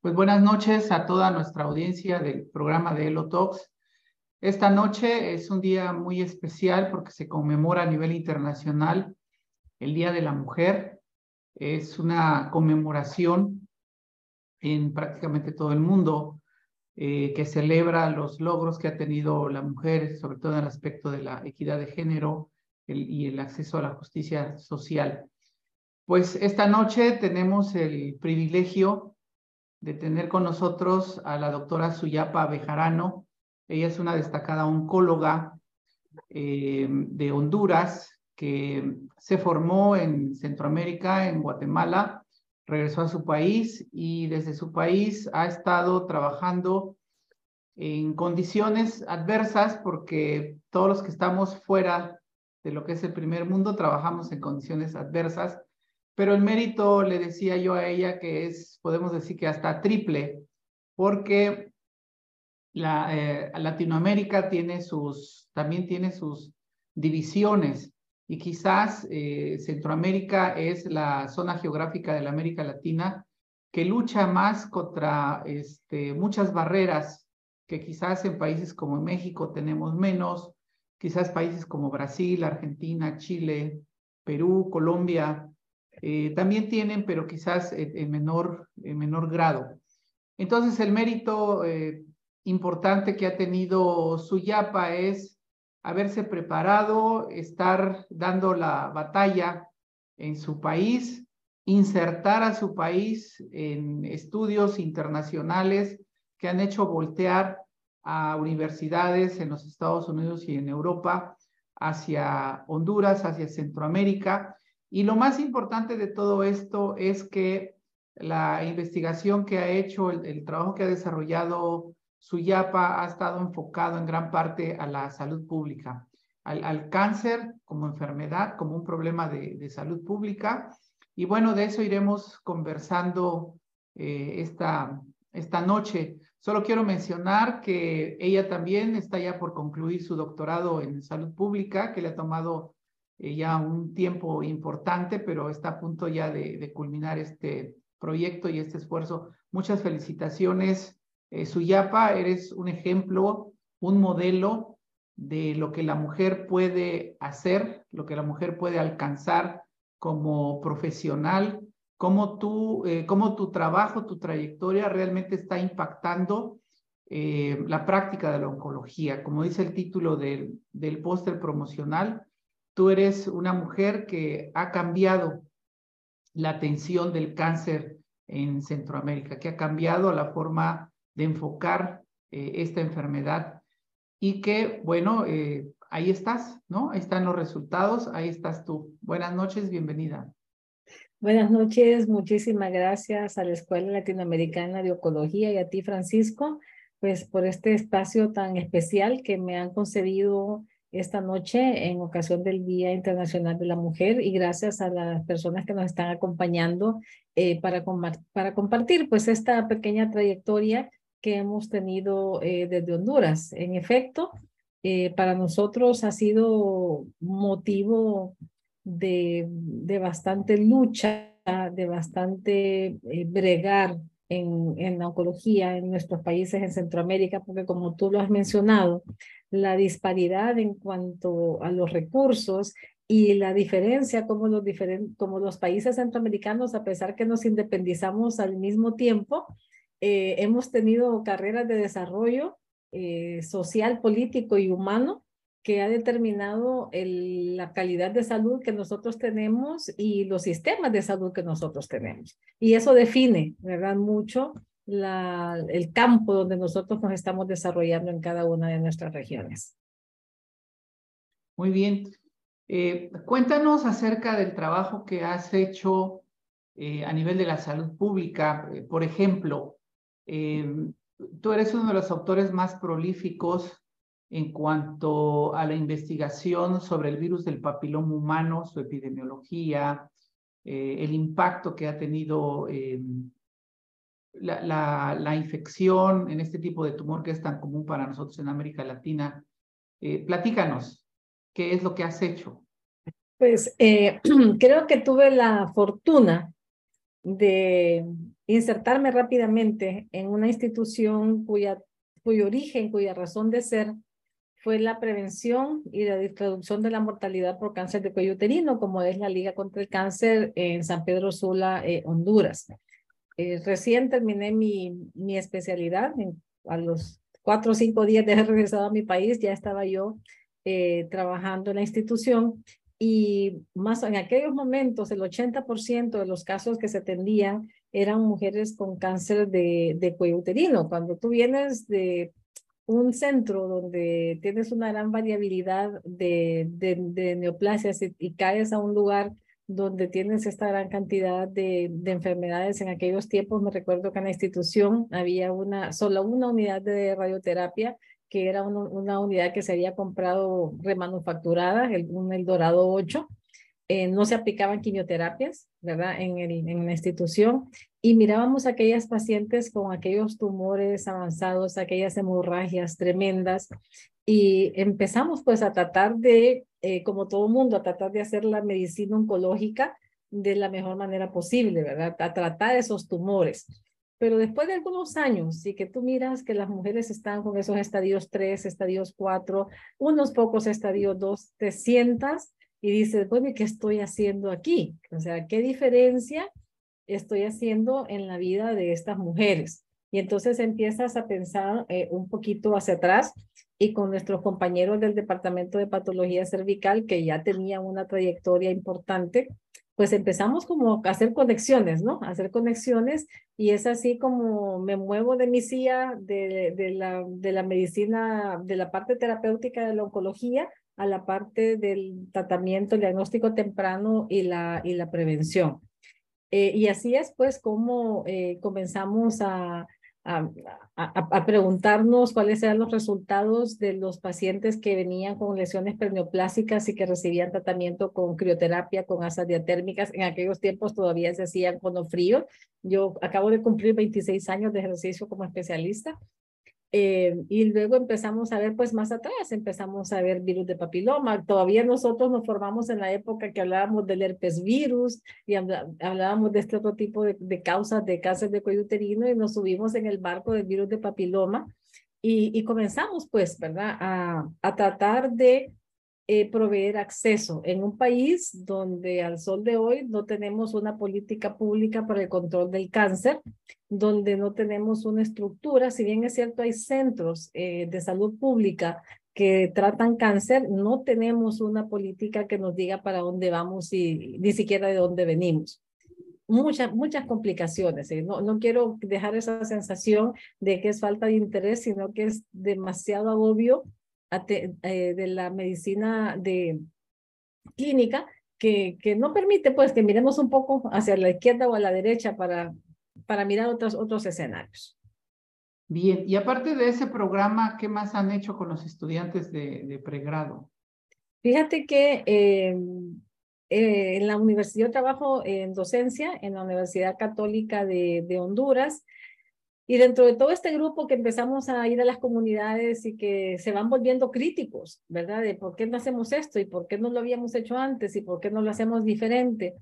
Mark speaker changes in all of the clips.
Speaker 1: Pues buenas noches a toda nuestra audiencia del programa de Elo Talks. Esta noche es un día muy especial porque se conmemora a nivel internacional el Día de la Mujer. Es una conmemoración en prácticamente todo el mundo eh, que celebra los logros que ha tenido la mujer, sobre todo en el aspecto de la equidad de género y el acceso a la justicia social. Pues esta noche tenemos el privilegio de tener con nosotros a la doctora Suyapa Bejarano. Ella es una destacada oncóloga eh, de Honduras que se formó en Centroamérica, en Guatemala, regresó a su país y desde su país ha estado trabajando en condiciones adversas porque todos los que estamos fuera de lo que es el primer mundo trabajamos en condiciones adversas pero el mérito, le decía yo a ella, que es, podemos decir que hasta triple, porque la, eh, Latinoamérica tiene sus, también tiene sus divisiones y quizás eh, Centroamérica es la zona geográfica de la América Latina que lucha más contra este, muchas barreras que quizás en países como México tenemos menos, quizás países como Brasil, Argentina, Chile, Perú, Colombia, eh, también tienen, pero quizás en, menor, en menor grado. Entonces, el mérito eh, importante que ha tenido Suyapa es haberse preparado, estar dando la batalla en su país, insertar a su país en estudios internacionales que han hecho voltear a universidades en los Estados Unidos y en Europa hacia Honduras, hacia Centroamérica, y lo más importante de todo esto es que la investigación que ha hecho, el, trabajo que ha desarrollado Suyapa ha estado enfocado en gran parte a la salud pública, al, cáncer como enfermedad, como un problema de, salud pública. Y bueno, de eso iremos conversando eh, esta, esta noche. Solo quiero mencionar que ella también está ya por concluir su doctorado en salud pública, que le ha tomado eh, ya un tiempo importante, pero está a punto ya de, culminar este proyecto y este esfuerzo. Muchas felicitaciones, eh, Suyapa, eres un ejemplo, un modelo de lo que la mujer puede hacer, lo que la mujer puede alcanzar como profesional, cómo, tú, eh, tu trabajo, tu trayectoria realmente está impactando eh, la práctica de la oncología. Como dice el título del, del póster promocional, Tú eres una mujer que ha cambiado la atención del cáncer en Centroamérica, que ha cambiado la forma de enfocar eh, esta enfermedad y que, bueno, eh, ahí estás, ¿no? Ahí están los resultados, ahí estás tú. Buenas noches, bienvenida.
Speaker 2: Buenas noches, muchísimas gracias a la Escuela Latinoamericana de Oncología y a ti, Francisco, pues por este espacio tan especial que me han concedido esta noche en ocasión del Día Internacional de la Mujer y gracias a las personas que nos están acompañando eh, para, para compartir pues esta pequeña trayectoria que hemos tenido eh, desde Honduras. En efecto, eh, para nosotros ha sido motivo de, de bastante lucha, de bastante bregar en, en la oncología en nuestros países en Centroamérica, porque como tú lo has mencionado, la disparidad en cuanto a los recursos y la diferencia como los, como los países centroamericanos, a pesar que nos independizamos al mismo tiempo, eh, hemos tenido carreras de desarrollo eh, social, político y humano que ha determinado la calidad de salud que nosotros tenemos y los sistemas de salud que nosotros tenemos. Y eso define, ¿verdad? Mucho el campo donde nosotros nos estamos desarrollando en cada una de nuestras regiones.
Speaker 1: Muy bien. Eh, cuéntanos acerca del trabajo que has hecho eh, a nivel de la salud pública. Eh, por ejemplo, tú eres uno de los autores más prolíficos en cuanto a la investigación sobre el virus del papiloma humano, su epidemiología, el impacto que ha tenido la, la, infección en este tipo de tumor que es tan común para nosotros en América Latina. Eh, platícanos, ¿qué es lo que has hecho?
Speaker 2: Pues eh, creo que tuve la fortuna de insertarme rápidamente en una institución cuya, cuyo origen, cuya razón de ser fue la prevención y la reducción de la mortalidad por cáncer de cuello uterino, como es la Liga contra el Cáncer en San Pedro Sula, eh, Honduras. Eh, recién terminé mi, mi especialidad, a los cuatro o cinco días de haber regresado a mi país, ya estaba yo eh, trabajando en la institución y más en aquellos momentos el 80% de los casos que se atendían eran mujeres con cáncer de, de cuello uterino. Cuando tú vienes de un centro donde tienes una gran variabilidad de, de, neoplasias y, caes a un lugar donde tienes esta gran cantidad de, de, enfermedades. En aquellos tiempos, me recuerdo que en la institución había una, solo una unidad de radioterapia, que era una, unidad que se había comprado remanufacturada, el, un El Dorado 8, eh, no se aplicaban quimioterapias, ¿verdad? En, el, en la institución y mirábamos aquellas pacientes con aquellos tumores avanzados, aquellas hemorragias tremendas y empezamos pues a tratar de, eh, como todo mundo, a tratar de hacer la medicina oncológica de la mejor manera posible, ¿verdad? A tratar esos tumores. Pero después de algunos años, y que tú miras que las mujeres están con esos estadios 3, estadios 4, unos pocos estadios 2, te sientas y dices, bueno, ¿y qué estoy haciendo aquí? O sea, ¿qué diferencia estoy haciendo en la vida de estas mujeres? Y entonces empiezas a pensar eh, un poquito hacia atrás y con nuestros compañeros del Departamento de Patología Cervical, que ya tenían una trayectoria importante, pues empezamos como a hacer conexiones, ¿no? A hacer conexiones y es así como me muevo de mi silla de, de, la, de la medicina, de la parte terapéutica de la oncología a la parte del tratamiento, el diagnóstico temprano y la, y la prevención. Eh, y así es pues como eh, comenzamos a, a, a, preguntarnos cuáles eran los resultados de los pacientes que venían con lesiones perneoplásicas y que recibían tratamiento con crioterapia, con asas diatérmicas. En aquellos tiempos todavía se hacían con frío. Yo acabo de cumplir 26 años de ejercicio como especialista eh, y luego empezamos a ver, pues más atrás, empezamos a ver virus de papiloma. Todavía nosotros nos formamos en la época que hablábamos del herpes virus y hablábamos de este otro tipo de, de causas de cáncer de cuello uterino y nos subimos en el barco del virus de papiloma y, y comenzamos, pues, ¿verdad? A, a tratar de eh, proveer acceso en un país donde al sol de hoy no tenemos una política pública para el control del cáncer, donde no tenemos una estructura, si bien es cierto hay centros eh, de salud pública que tratan cáncer, no tenemos una política que nos diga para dónde vamos y ni siquiera de dónde venimos. Muchas, muchas complicaciones. No, no quiero dejar esa sensación de que es falta de interés, sino que es demasiado eh, de la medicina de clínica que, que no permite pues que miremos un poco hacia la izquierda o a la derecha para, para mirar otros, otros escenarios.
Speaker 1: Bien, y aparte de ese programa, ¿qué más han hecho con los estudiantes de, de pregrado?
Speaker 2: Fíjate que eh, eh, en la universidad, yo trabajo en docencia en la Universidad Católica de, de Honduras y dentro de todo este grupo que empezamos a ir a las comunidades y que se van volviendo críticos, ¿verdad? De por qué no hacemos esto y por qué no lo habíamos hecho antes y por qué no lo hacemos diferente.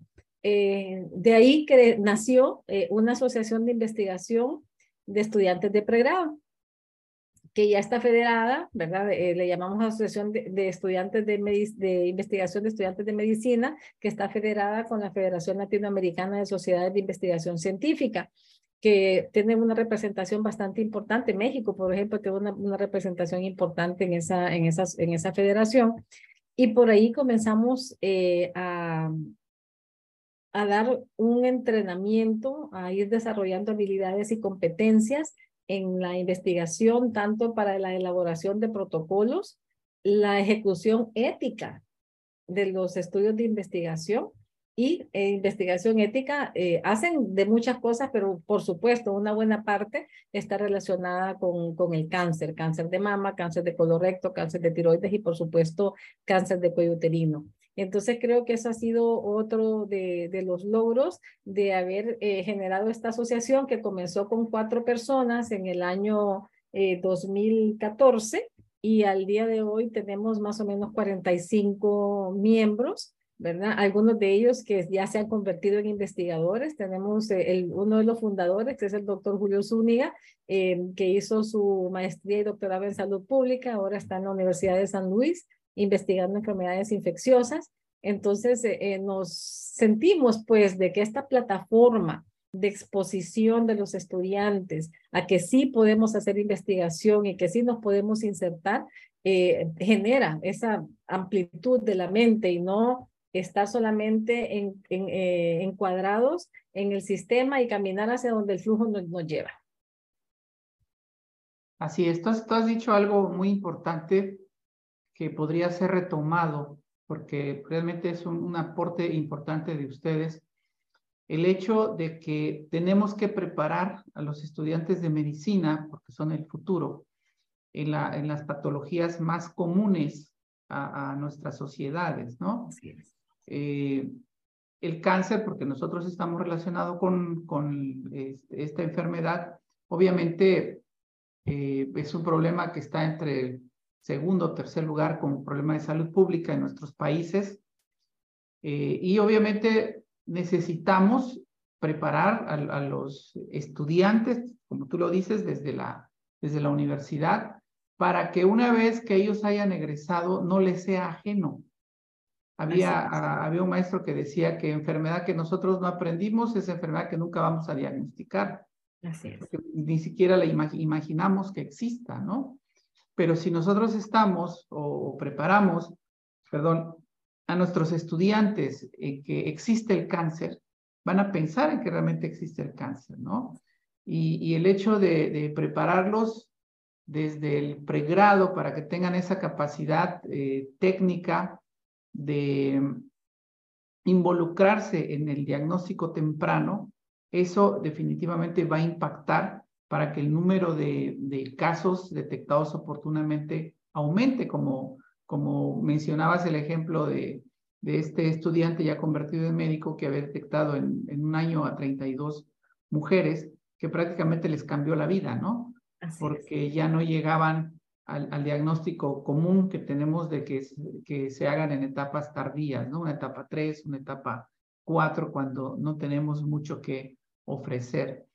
Speaker 2: Eh, de ahí que nació eh, una asociación de investigación de estudiantes de pregrado, que ya está federada, ¿verdad? Eh, le llamamos Asociación de, Estudiantes de, de Investigación de Estudiantes de Medicina, que está federada con la Federación Latinoamericana de Sociedades de Investigación Científica que tiene una representación bastante importante. México, por ejemplo, tiene una, una representación importante en esa, en, esas, en esa federación. Y por ahí comenzamos eh, a, a dar un entrenamiento, a ir desarrollando habilidades y competencias en la investigación, tanto para la elaboración de protocolos, la ejecución ética de los estudios de investigación y eh, investigación ética eh, hacen de muchas cosas, pero por supuesto una buena parte está relacionada con, con el cáncer, cáncer de mama, cáncer de colorecto, cáncer de tiroides y por supuesto cáncer de cuello uterino. Entonces creo que eso ha sido otro de, de los logros de haber eh, generado esta asociación que comenzó con cuatro personas en el año 2014 y al día de hoy tenemos más o menos 45 miembros ¿verdad? Algunos de ellos que ya se han convertido en investigadores. Tenemos eh, uno de los fundadores, que es el doctor Julio Zúñiga, eh, que hizo su maestría y doctorado en salud pública, ahora está en la Universidad de San Luis investigando enfermedades infecciosas. Entonces, eh, nos sentimos pues de que esta plataforma de exposición de los estudiantes a que sí podemos hacer investigación y que sí nos podemos insertar, genera esa amplitud de la mente y no estar solamente en, eh, encuadrados en el sistema y caminar hacia donde el flujo nos, lleva.
Speaker 1: Así es, tú has, dicho algo muy importante que podría ser retomado porque realmente es un, aporte importante de ustedes, el hecho de que tenemos que preparar a los estudiantes de medicina, porque son el futuro, en, la, en las patologías más comunes a, a nuestras sociedades, ¿no? Así es. Eh, el cáncer, porque nosotros estamos relacionados con, con esta enfermedad, obviamente eh, es un problema que está entre el segundo o tercer lugar como problema de salud pública en nuestros países. Eh, y obviamente necesitamos preparar a, los estudiantes, como tú lo dices, desde la, desde la universidad, para que una vez que ellos hayan egresado no les sea ajeno había, había un maestro que decía que enfermedad que nosotros no aprendimos es enfermedad que nunca vamos a diagnosticar. Así es. Ni siquiera la imaginamos que exista, ¿no? Pero si nosotros estamos o, preparamos, perdón, a nuestros estudiantes que existe el cáncer, van a pensar en que realmente existe el cáncer, ¿no? Y, y el hecho de, de, prepararlos desde el pregrado para que tengan esa capacidad eh, técnica de involucrarse en el diagnóstico temprano, eso definitivamente va a impactar para que el número de, casos detectados oportunamente aumente, como, como mencionabas el ejemplo de, de este estudiante ya convertido en médico que había detectado en, en, un año a 32 mujeres, que prácticamente les cambió la vida, ¿no? Porque ya no llegaban al, diagnóstico común que tenemos de que, que se hagan en etapas tardías, ¿no? Una etapa 3, una etapa 4, cuando no tenemos mucho que ofrecer.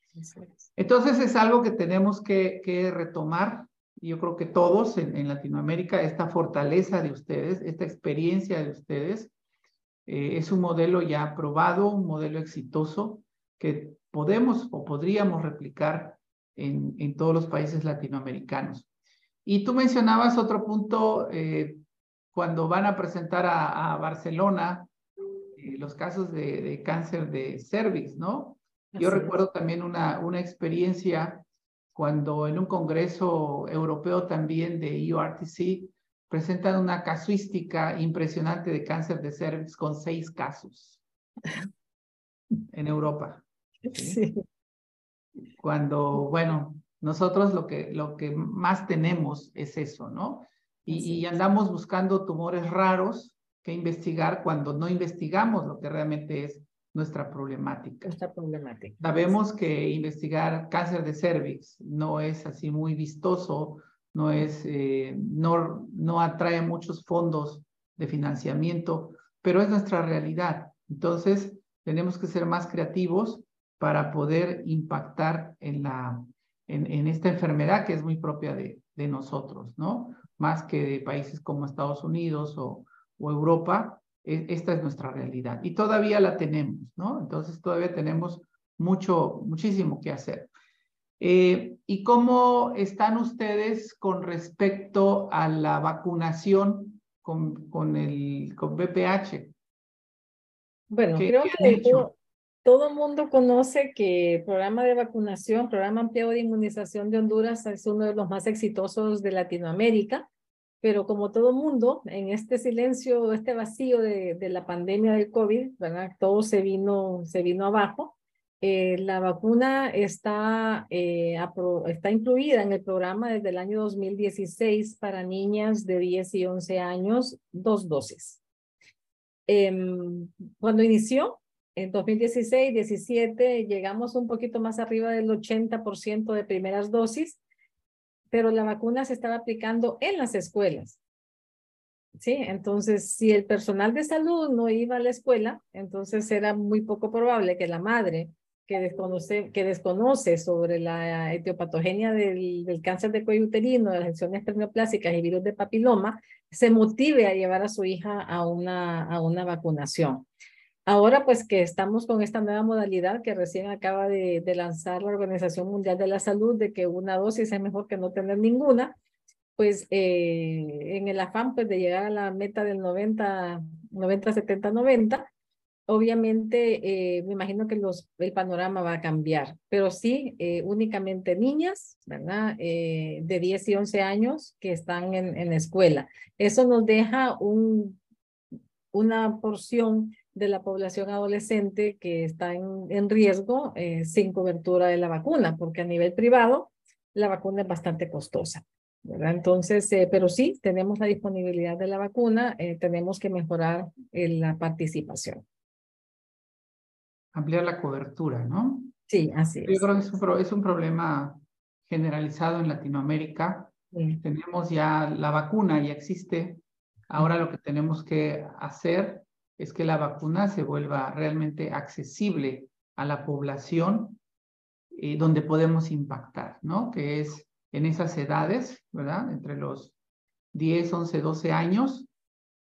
Speaker 1: Entonces es algo que tenemos que, que retomar. Yo creo que todos en, en, Latinoamérica, esta fortaleza de ustedes, esta experiencia de ustedes, eh, es un modelo ya probado, un modelo exitoso que podemos o podríamos replicar en, en todos los países latinoamericanos. Y tú mencionabas otro punto eh, cuando van a presentar a, Barcelona eh, los casos de, cáncer de cervix, ¿no? Yo recuerdo también una, una experiencia cuando en un congreso europeo también de EURTC presentan una casuística impresionante de cáncer de cervix con seis casos en Europa. sí. Cuando, bueno, nosotros lo que, lo que más tenemos es eso, ¿no? Y, andamos buscando tumores raros que investigar cuando no investigamos lo que realmente es nuestra problemática.
Speaker 2: Nuestra problemática.
Speaker 1: Sabemos que investigar cáncer de cervix no es así muy vistoso, no es, eh, no, no atrae muchos fondos de financiamiento, pero es nuestra realidad. Entonces, tenemos que ser más creativos para poder impactar en la, en, esta enfermedad que es muy propia de, de, nosotros, ¿no? Más que de países como Estados Unidos o, o Europa, e, esta es nuestra realidad y todavía la tenemos, ¿no? Entonces todavía tenemos mucho, muchísimo que hacer. Eh, ¿Y cómo están ustedes con respecto a la vacunación con, con el con BPH?
Speaker 2: Bueno, creo que todo el mundo conoce que el programa de vacunación, programa ampliado de inmunización de Honduras es uno de los más exitosos de Latinoamérica, pero como todo mundo, en este silencio, este vacío de, la pandemia del COVID, todo se vino, se vino abajo. Eh, la vacuna está, eh, está incluida en el programa desde el año 2016 para niñas de 10 y 11 años, dos dosis. Em, cuando inició, en 2016, 17 llegamos un poquito más arriba del 80% de primeras dosis, pero la vacuna se estaba aplicando en las escuelas. Sí, entonces si el personal de salud no iba a la escuela, entonces era muy poco probable que la madre que desconoce, que desconoce sobre la etiopatogenia del, cáncer de cuello uterino, de las lesiones perneoplásicas y virus de papiloma, se motive a llevar a su hija a una, a una vacunación. Ahora, pues que estamos con esta nueva modalidad que recién acaba de, de, lanzar la Organización Mundial de la Salud, de que una dosis es mejor que no tener ninguna, pues eh, en el afán pues, de llegar a la meta del 90, 90, 70, 90, obviamente eh, me imagino que los, el panorama va a cambiar, pero sí eh, únicamente niñas, ¿verdad? Eh, de 10 y 11 años que están en, en escuela. Eso nos deja un, una porción de la población adolescente que está en, en riesgo sin cobertura de la vacuna, porque a nivel privado la vacuna es bastante costosa. ¿verdad? Entonces, pero sí, tenemos la disponibilidad de la vacuna, tenemos que mejorar la participación
Speaker 1: ampliar la cobertura, ¿no?
Speaker 2: Sí, así es.
Speaker 1: Yo creo que es un, es un problema generalizado en Latinoamérica. Tenemos ya la vacuna, ya existe. Ahora lo que tenemos que hacer es que la vacuna se vuelva realmente accesible a la población eh, donde podemos impactar, ¿no? Que es en esas edades, ¿verdad? Entre los 10, 11, 12 años.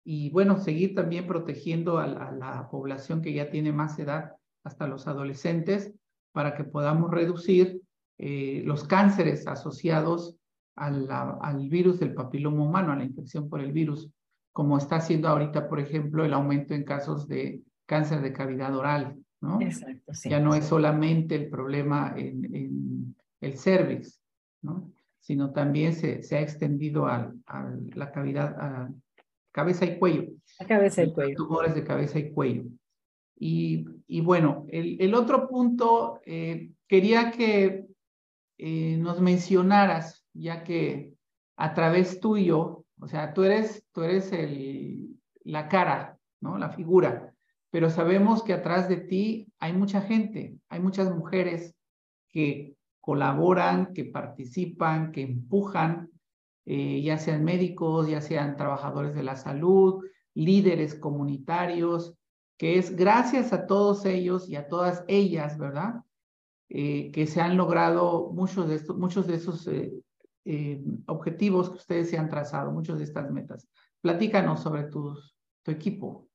Speaker 1: Y bueno, seguir también protegiendo a la población que ya tiene más edad hasta los adolescentes para que podamos reducir eh, los cánceres asociados al, al virus del papiloma humano, a la infección por el virus, como está haciendo ahorita, por ejemplo, el aumento en casos de cáncer de cavidad oral, ¿no?
Speaker 2: Exacto, sí,
Speaker 1: ya no es solamente el problema en, en el cervix, ¿no? Sino también se, se ha extendido a, a la cavidad, a cabeza y cuello.
Speaker 2: A cabeza y cuello.
Speaker 1: Tumores de cabeza y cuello. Y, y bueno, el, el, otro punto, eh, quería que eh, nos mencionaras, ya que a través tuyo, o sea, tú eres, tú eres el, la cara, ¿no? La figura, pero sabemos que atrás de ti hay mucha gente, hay muchas mujeres que colaboran, que participan, que empujan, eh, ya sean médicos, ya sean trabajadores de la salud, líderes comunitarios, que es gracias a todos ellos y a todas ellas, ¿verdad? Eh, que se han logrado muchos de, estos, muchos de esos eh, eh, objetivos que ustedes se han trazado, muchas de estas metas. Platícanos sobre tus, tu equipo.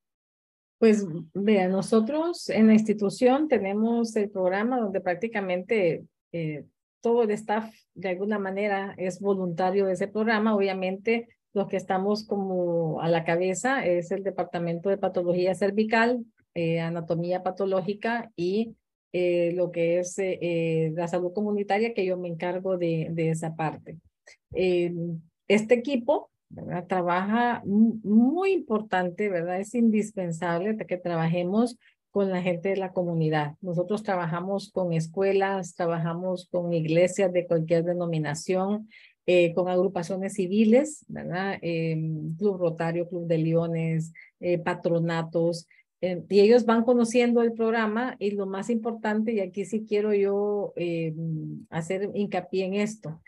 Speaker 2: Pues vea, nosotros en la institución tenemos el programa donde prácticamente eh, todo el staff de alguna manera es voluntario de ese programa. Obviamente los que estamos como a la cabeza es el Departamento de Patología Cervical, eh, Anatomía Patológica y eh, lo que es eh, eh, la salud comunitaria, que yo me encargo de, de esa parte. este equipo ¿verdad? trabaja muy importante, ¿verdad? Es indispensable que trabajemos con la gente de la comunidad. Nosotros trabajamos con escuelas, trabajamos con iglesias de cualquier denominación, eh, con agrupaciones civiles, ¿verdad? Eh, Club Rotario, Club de Leones, eh, patronatos, eh, y ellos van conociendo el programa y lo más importante, y aquí sí quiero yo eh, hacer hincapié en esto.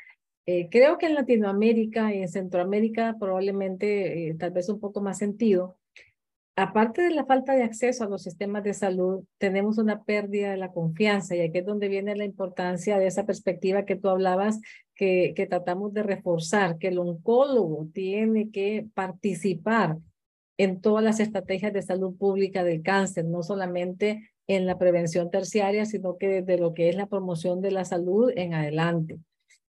Speaker 2: creo que en Latinoamérica y en Centroamérica probablemente tal vez un poco más sentido, aparte de la falta de acceso a los sistemas de salud, tenemos una pérdida de la confianza y aquí es donde viene la importancia de esa perspectiva que tú hablabas, que, que tratamos de reforzar, que el oncólogo tiene que participar en todas las estrategias de salud pública del cáncer, no solamente en la prevención terciaria, sino que desde lo que es la promoción de la salud en adelante.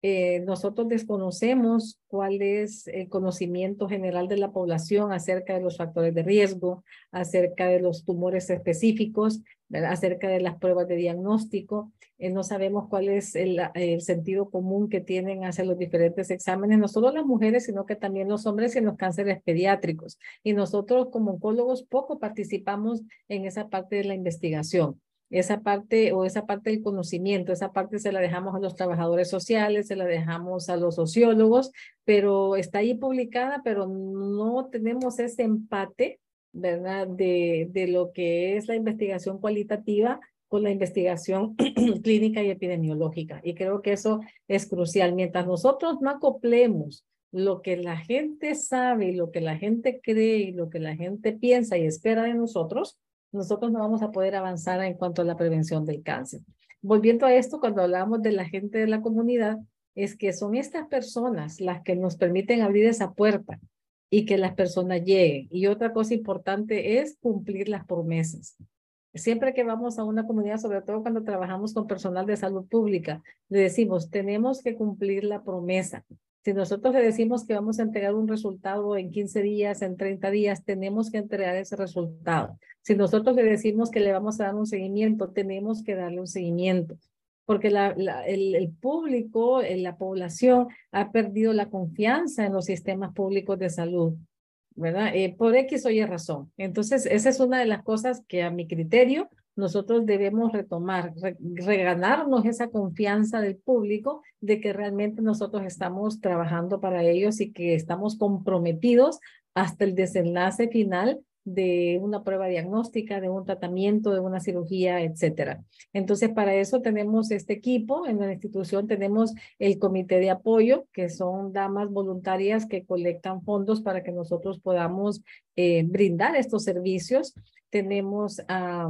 Speaker 2: Eh, nosotros desconocemos cuál es el conocimiento general de la población acerca de los factores de riesgo, acerca de los tumores específicos, acerca de las pruebas de diagnóstico. Eh, no sabemos cuál es el, el, sentido común que tienen hacia los diferentes exámenes, no solo las mujeres, sino que también los hombres en los cánceres pediátricos. Y nosotros como oncólogos poco participamos en esa parte de la investigación esa parte o esa parte del conocimiento, esa parte se la dejamos a los trabajadores sociales, se la dejamos a los sociólogos, pero está ahí publicada, pero no tenemos ese empate, ¿verdad? De, de lo que es la investigación cualitativa con la investigación clínica y epidemiológica. Y creo que eso es crucial. Mientras nosotros no acoplemos lo que la gente sabe y lo que la gente cree y lo que la gente piensa y espera de nosotros, nosotros no vamos a poder avanzar en cuanto a la prevención del cáncer. Volviendo a esto, cuando hablamos de la gente de la comunidad, es que son estas personas las que nos permiten abrir esa puerta y que las personas lleguen. Y otra cosa importante es cumplir las promesas. Siempre que vamos a una comunidad, sobre todo cuando trabajamos con personal de salud pública, le decimos, tenemos que cumplir la promesa. Si nosotros le decimos que vamos a entregar un resultado en 15 días, en 30 días, tenemos que entregar ese resultado. Si nosotros le decimos que le vamos a dar un seguimiento, tenemos que darle un seguimiento. Porque el, el, público, la población ha perdido la confianza en los sistemas públicos de salud. ¿verdad? Eh, por X o Y razón. Entonces, esa es una de las cosas que a mi criterio nosotros debemos retomar, reganarnos esa confianza del público de que realmente nosotros estamos trabajando para ellos y que estamos comprometidos hasta el desenlace final de una prueba diagnóstica, de un tratamiento, de una cirugía, etcétera. Entonces, para eso tenemos este equipo. En la institución tenemos el comité de apoyo, que son damas voluntarias que colectan fondos para que nosotros podamos eh, brindar estos servicios. Tenemos a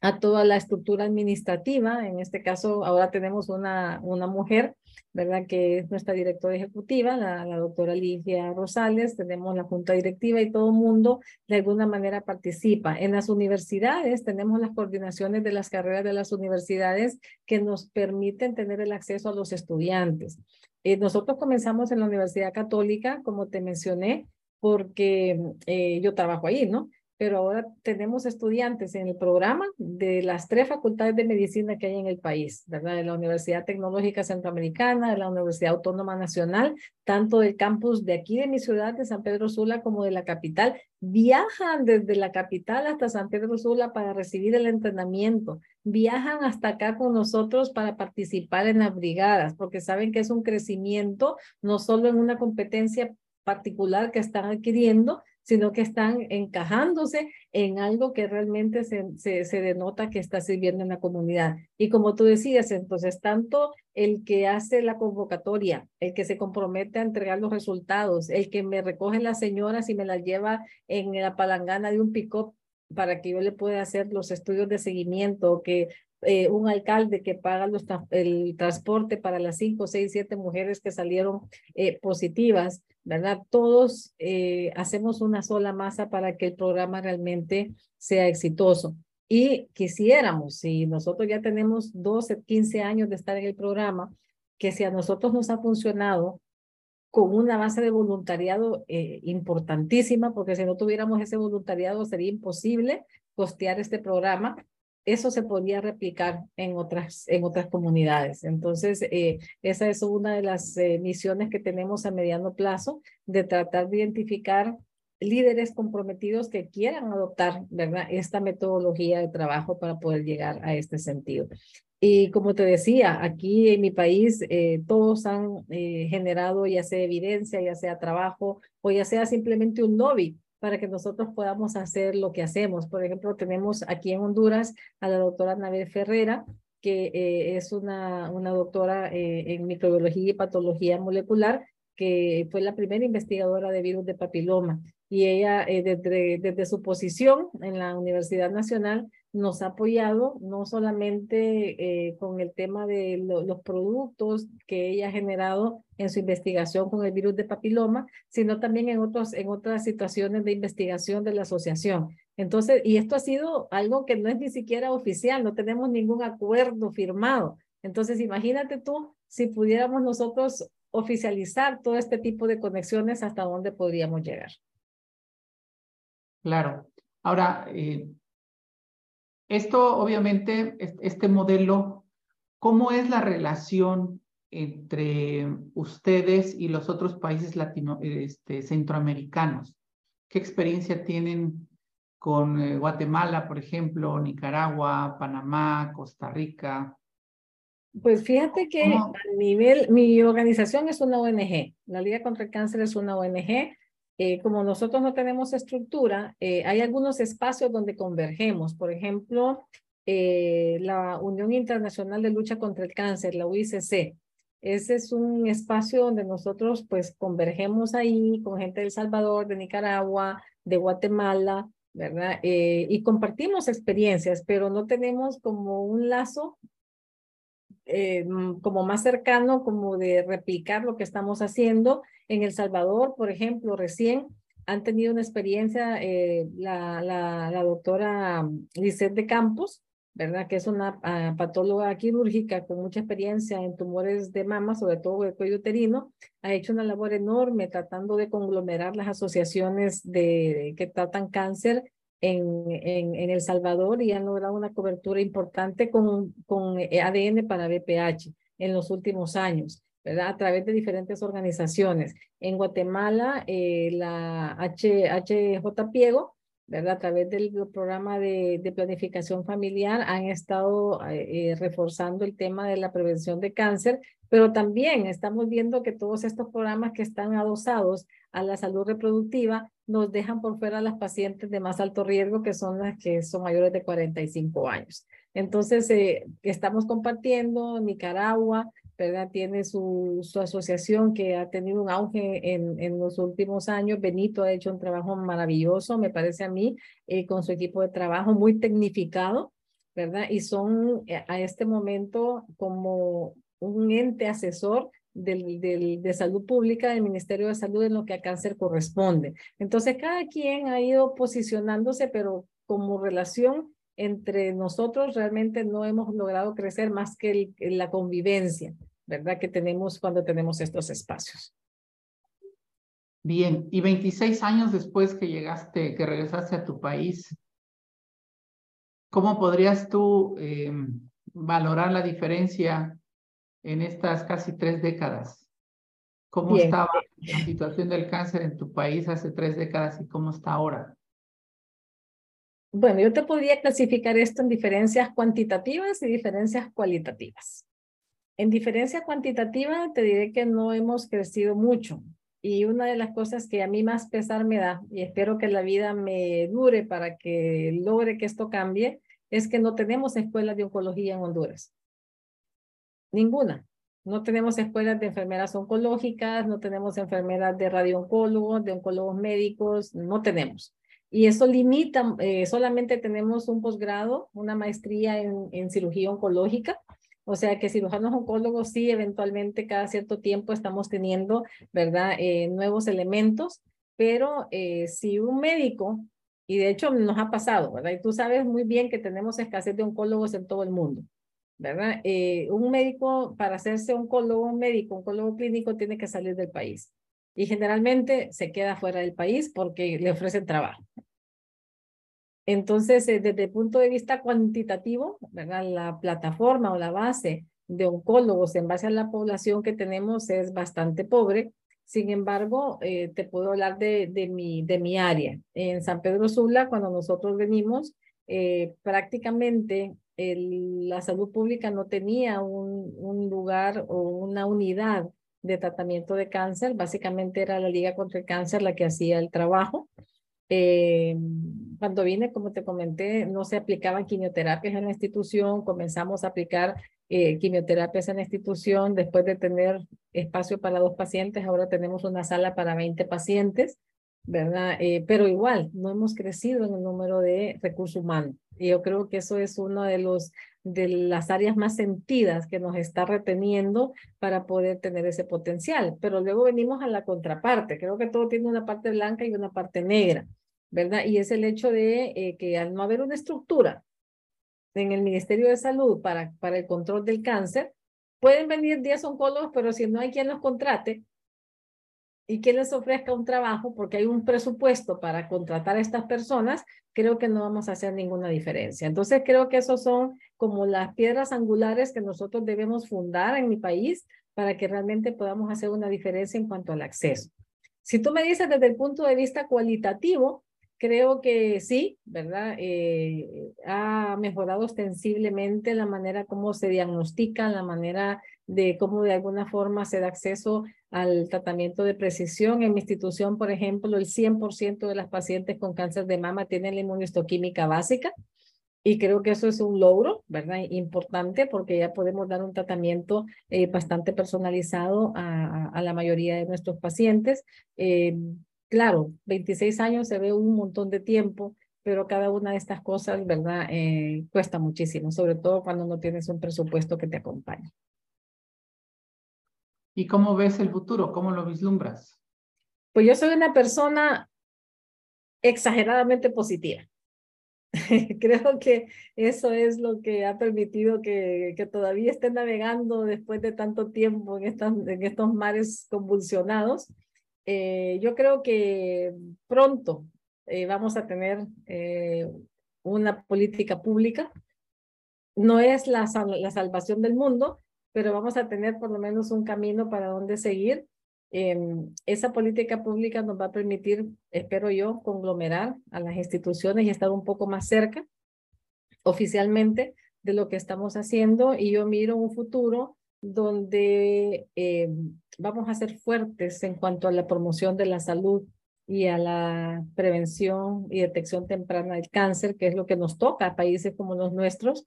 Speaker 2: a toda la estructura administrativa. En este caso, ahora tenemos una, una mujer, ¿verdad? Que es nuestra directora ejecutiva, la, la doctora Ligia Rosales. Tenemos la junta directiva y todo el mundo de alguna manera participa. En las universidades tenemos las coordinaciones de las carreras de las universidades que nos permiten tener el acceso a los estudiantes. Eh, nosotros comenzamos en la Universidad Católica, como te mencioné, porque eh, yo trabajo ahí, ¿no? Pero ahora tenemos estudiantes en el programa de las tres facultades de medicina que hay en el país, ¿verdad? De la Universidad Tecnológica Centroamericana, de la Universidad Autónoma Nacional, tanto del campus de aquí de mi ciudad, de San Pedro Sula, como de la capital. Viajan desde la capital hasta San Pedro Sula para recibir el entrenamiento. Viajan hasta acá con nosotros para participar en las brigadas, porque saben que es un crecimiento, no solo en una competencia particular que están adquiriendo, sino que están encajándose en algo que realmente se, se, denota que está sirviendo en la comunidad. Y como tú decías, entonces, tanto el que hace la convocatoria, el que se compromete a entregar los resultados, el que me recoge las señoras y me las lleva en la palangana de un pick-up para que yo le pueda hacer los estudios de seguimiento, que eh, un alcalde que paga el transporte para las cinco, seis, siete mujeres que salieron eh, positivas, ¿verdad? Todos eh, hacemos una sola masa para que el programa realmente sea exitoso. Y quisiéramos, si nosotros ya tenemos 12, 15 años de estar en el programa, que si a nosotros nos ha funcionado con una base de voluntariado eh, importantísima, porque si no tuviéramos ese voluntariado sería imposible costear este programa, eso se podría replicar en otras, en otras comunidades. Entonces, eh, esa es una de las eh, misiones que tenemos a mediano plazo, de tratar de identificar líderes comprometidos que quieran adoptar ¿verdad? esta metodología de trabajo para poder llegar a este sentido. Y como te decía, aquí en mi país eh, todos han generado ya sea evidencia, ya sea trabajo o ya sea simplemente un lobby para que nosotros podamos hacer lo que hacemos. Por ejemplo, tenemos aquí en Honduras a la doctora Anabel Ferrera, que eh, es una, una doctora eh, en microbiología y patología molecular, que fue la primera investigadora de virus de papiloma. Y ella, eh, desde, desde su posición en la Universidad Nacional, nos ha apoyado no solamente eh, con el tema de los productos que ella ha generado en su investigación con el virus de papiloma, sino también en, otros, en otras situaciones de investigación de la asociación. Entonces, y esto ha sido algo que no es ni siquiera oficial, no tenemos ningún acuerdo firmado. Entonces, imagínate tú si pudiéramos nosotros oficializar todo este tipo de conexiones, hasta dónde podríamos llegar.
Speaker 1: Claro. Ahora, eh, esto, obviamente, este modelo, ¿cómo es la relación entre ustedes y los otros países latino, este, centroamericanos? ¿Qué experiencia tienen con eh, Guatemala, por ejemplo, Nicaragua, Panamá, Costa Rica?
Speaker 2: Pues fíjate que a nivel, mi organización es una ONG, la Liga contra el Cáncer es una ONG, eh, como nosotros no tenemos estructura, eh, hay algunos espacios donde convergemos. Por ejemplo, eh, la Unión Internacional de Lucha contra el Cáncer, la UICC, Ese es un espacio donde nosotros pues convergemos ahí con gente de El Salvador, de Nicaragua, de Guatemala, ¿verdad? Y compartimos experiencias, pero no tenemos como un lazo eh, mm, como más cercano, como de replicar lo que estamos haciendo. En El Salvador, por ejemplo, recién han tenido una experiencia eh, la, la, la, doctora Lisette de Campos, ¿verdad? Que es una ah, patóloga quirúrgica con mucha experiencia en tumores de mama, sobre todo de cuello uterino. Ha hecho una labor enorme tratando de conglomerar las asociaciones de, que tratan cáncer en, en, El Salvador y han logrado una cobertura importante con, con ADN para BPH en los últimos años. ¿verdad? A través de diferentes organizaciones. En Guatemala, eh, la H, HJ Piego, ¿verdad? A través del programa de, de planificación familiar han estado eh, eh, reforzando el tema de la prevención de cáncer, pero también estamos viendo que todos estos programas que están adosados a la salud reproductiva nos dejan por fuera a las pacientes de más alto riesgo, que son las que son mayores de 45 años. Entonces, estamos compartiendo Nicaragua, ¿verdad? Tiene su, su asociación que ha tenido un auge en, en los últimos años. Benito ha hecho un trabajo maravilloso, me parece a mí, eh, con su equipo de trabajo muy tecnificado, ¿verdad? Y son eh, a este momento como un ente asesor del, del, de salud pública del Ministerio de Salud en lo que a cáncer corresponde. Entonces, cada quien ha ido posicionándose, pero como relación entre nosotros realmente no hemos logrado crecer más que la convivencia. ¿Verdad? Que tenemos cuando tenemos estos espacios.
Speaker 1: Bien, y 26 años después que llegaste, que regresaste a tu país, ¿cómo podrías tú em, valorar la diferencia en estas casi tres décadas? ¿Cómo estaba la situación del cáncer en tu país hace tres décadas y cómo está ahora?
Speaker 2: Bueno, yo te podría clasificar esto en diferencias cuantitativas y diferencias cualitativas. En diferencia cuantitativa, te diré que no hemos crecido mucho. Y una de las cosas que a mí más pesar me da, y espero que la vida me dure para que logre que esto cambie, es que no tenemos escuelas de oncología en Honduras. Ninguna. No tenemos escuelas de enfermeras oncológicas, no tenemos enfermeras de radiooncólogos, de oncólogos médicos, no tenemos. Y eso limita, eh, solamente tenemos un posgrado, una maestría en, en cirugía oncológica, o sea que cirujanos oncólogos sí, eventualmente cada cierto tiempo estamos teniendo, ¿verdad? Eh, nuevos elementos, pero eh, si un médico, y de hecho nos ha pasado, ¿verdad? Y tú sabes muy bien que tenemos escasez de oncólogos en todo el mundo, ¿verdad? Eh, un médico, para hacerse oncólogo, un médico, oncólogo clínico, tiene que salir del país. Y generalmente se queda fuera del país porque le ofrecen trabajo. Entonces, eh, desde el punto de vista cuantitativo, la plataforma o la base de oncólogos en base a la población que tenemos es bastante pobre. Sin embargo, eh, te puedo hablar de, mi, área. En San Pedro Sula, cuando nosotros venimos, eh, prácticamente la salud pública no tenía un lugar o una unidad de tratamiento de cáncer. Básicamente era la Liga contra el Cáncer la que hacía el trabajo. Eh, cuando vine, como te comenté, no se aplicaban quimioterapias en la institución, comenzamos a aplicar eh, quimioterapias en la institución, después de tener espacio para dos pacientes, ahora tenemos una sala para 20 pacientes, ¿verdad? Eh, pero igual, no hemos crecido en el número de recursos humanos. Y yo creo que eso es una de, los, de las áreas más sentidas que nos está reteniendo para poder tener ese potencial. Pero luego venimos a la contraparte. Creo que todo tiene una parte blanca y una parte negra. ¿verdad? Y es el hecho de eh, que al no haber una estructura en el Ministerio de Salud para, para el control del cáncer, pueden venir 10 oncólogos, pero si no hay quien los contrate y quien les ofrezca un trabajo, porque hay un presupuesto para contratar a estas personas, creo que no vamos a hacer ninguna diferencia. Entonces, creo que esos son como las piedras angulares que nosotros debemos fundar en mi país para que realmente podamos hacer una diferencia en cuanto al acceso. Si tú me dices desde el punto de vista cualitativo, Creo que sí, ¿verdad? Eh, ha mejorado ostensiblemente la manera como se diagnostica, la manera de cómo de alguna forma se da acceso al tratamiento de precisión. En mi institución, por ejemplo, el 100% de las pacientes con cáncer de mama tienen la inmunohistoquímica básica. Y creo que eso es un logro, ¿verdad? Importante porque ya podemos dar un tratamiento eh, bastante personalizado a, la mayoría de nuestros pacientes. Eh, claro, 26 años se ve un montón de tiempo, pero cada una de estas cosas, ¿verdad? Eh, cuesta muchísimo, sobre todo cuando no tienes un presupuesto que te acompañe.
Speaker 1: ¿Y cómo ves el futuro? ¿Cómo lo vislumbras?
Speaker 2: Pues yo soy una persona exageradamente positiva. Creo que eso es lo que ha permitido que, que todavía esté navegando después de tanto tiempo en, estas, en estos mares convulsionados. Eh, yo creo que pronto eh, vamos a tener eh, una política pública. No es la, la salvación del mundo, pero vamos a tener por lo menos un camino para dónde seguir. Em, esa política pública nos va a permitir, espero yo, conglomerar a las instituciones y estar un poco más cerca oficialmente de lo que estamos haciendo y yo miro un futuro donde em, vamos a ser fuertes en cuanto a la promoción de la salud y a la prevención y detección temprana del cáncer, que es lo que nos toca a países como los nuestros,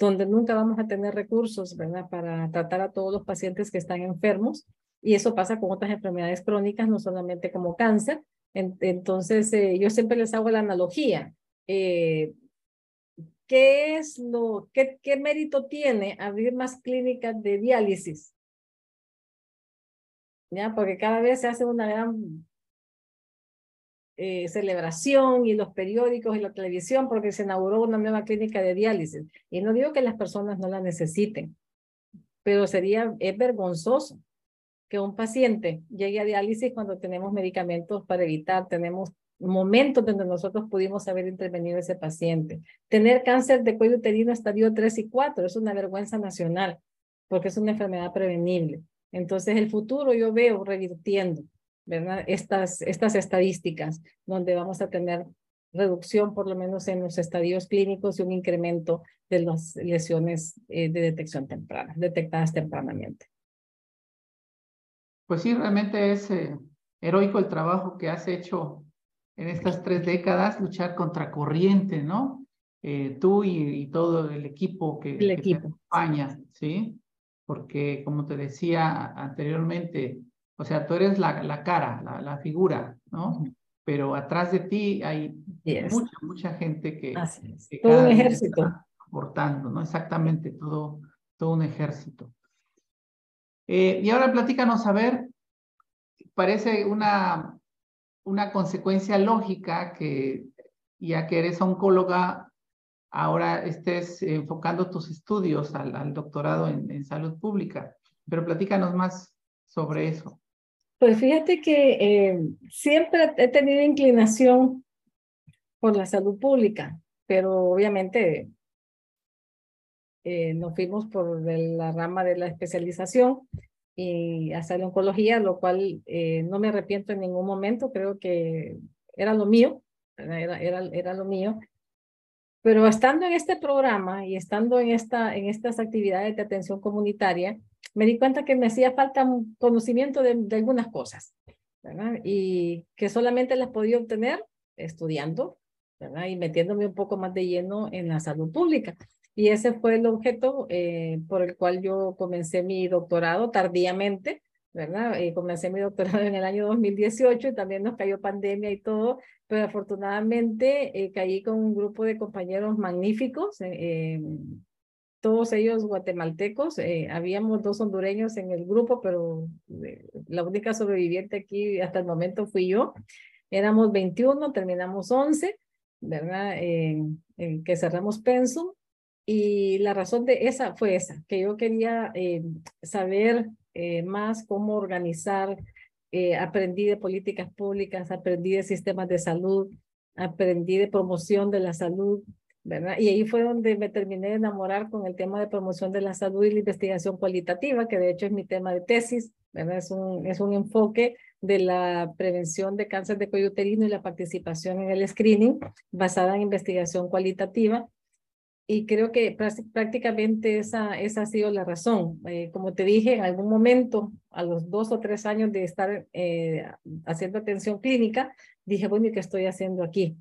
Speaker 2: donde nunca vamos a tener recursos, ¿verdad?, para tratar a todos los pacientes que están enfermos y eso pasa con otras enfermedades crónicas, no solamente como cáncer. entonces, eh, yo siempre les hago la analogía. Eh, ¿Qué es lo, qué, qué mérito tiene abrir más clínicas de diálisis? ¿Ya? Porque cada vez se hace una gran eh, celebración y los periódicos y la televisión porque se inauguró una nueva clínica de diálisis. Y no digo que las personas no la necesiten, pero sería, vergonzoso que un paciente llegue a diálisis cuando tenemos medicamentos para evitar, tenemos momentos donde nosotros pudimos haber intervenido ese paciente. Tener cáncer de cuello uterino estadio 3 y 4 es una vergüenza nacional porque es una enfermedad prevenible. Entonces, el futuro yo veo revirtiendo, ¿verdad? Estas, estas estadísticas donde vamos a tener reducción por lo menos en los estadios clínicos y un incremento de las lesiones eh, de detección temprana, detectadas tempranamente.
Speaker 1: Pues sí, realmente es eh, heroico el trabajo que has hecho en estas tres décadas, luchar contra corriente, ¿no? Eh, tú y, todo el equipo que,
Speaker 2: el equipo.
Speaker 1: te acompaña, ¿sí? Porque como te decía anteriormente, o sea, tú eres la, la cara, la, la figura, ¿no? Pero atrás de ti hay mucha, mucha gente que,
Speaker 2: todo un ejército
Speaker 1: aportando, ¿no? Exactamente, todo, todo un ejército. Eh, y ahora platícanos, a ver, parece una, una consecuencia lógica que ya que eres oncóloga, ahora estés enfocando tus estudios al, doctorado en, salud pública. Pero platícanos más sobre eso.
Speaker 2: Pues fíjate que eh, siempre he tenido inclinación por la salud pública, pero obviamente eh, nos fuimos por la rama de la especialización y hacer la oncología, lo cual eh, no me arrepiento en ningún momento, creo que era lo mío, era, era, era lo mío. Pero estando en este programa y estando en, esta, en estas actividades de atención comunitaria, me di cuenta que me hacía falta un conocimiento de, de algunas cosas, ¿verdad? Y que solamente las podía obtener estudiando, ¿verdad? Y metiéndome un poco más de lleno en la salud pública. Y ese fue el objeto eh, por el cual yo comencé mi doctorado tardíamente, ¿verdad? Y comencé mi doctorado en el año 2018 y también nos cayó pandemia y todo, pero afortunadamente eh, caí con un grupo de compañeros magníficos, eh, todos ellos guatemaltecos, habíamos dos hondureños en el grupo, pero la única sobreviviente aquí hasta el momento fui yo. Éramos 21, terminamos 11, ¿verdad? que cerramos Pensum y la razón de esa fue esa, que yo quería eh, saber eh, más cómo organizar, eh, aprendí de políticas públicas, aprendí de sistemas de salud, aprendí de promoción de la salud, ¿verdad? Y ahí fue donde me terminé de enamorar con el tema de promoción de la salud y la investigación cualitativa, que de hecho es mi tema de tesis, ¿verdad? Es un, es un enfoque de la prevención de cáncer de cuello uterino y la participación en el screening basada en investigación cualitativa y creo que prácticamente esa, esa ha sido la razón. Eh, como te dije, en algún momento, a los dos o tres años de estar eh, haciendo atención clínica, dije, bueno, ¿y qué estoy haciendo aquí?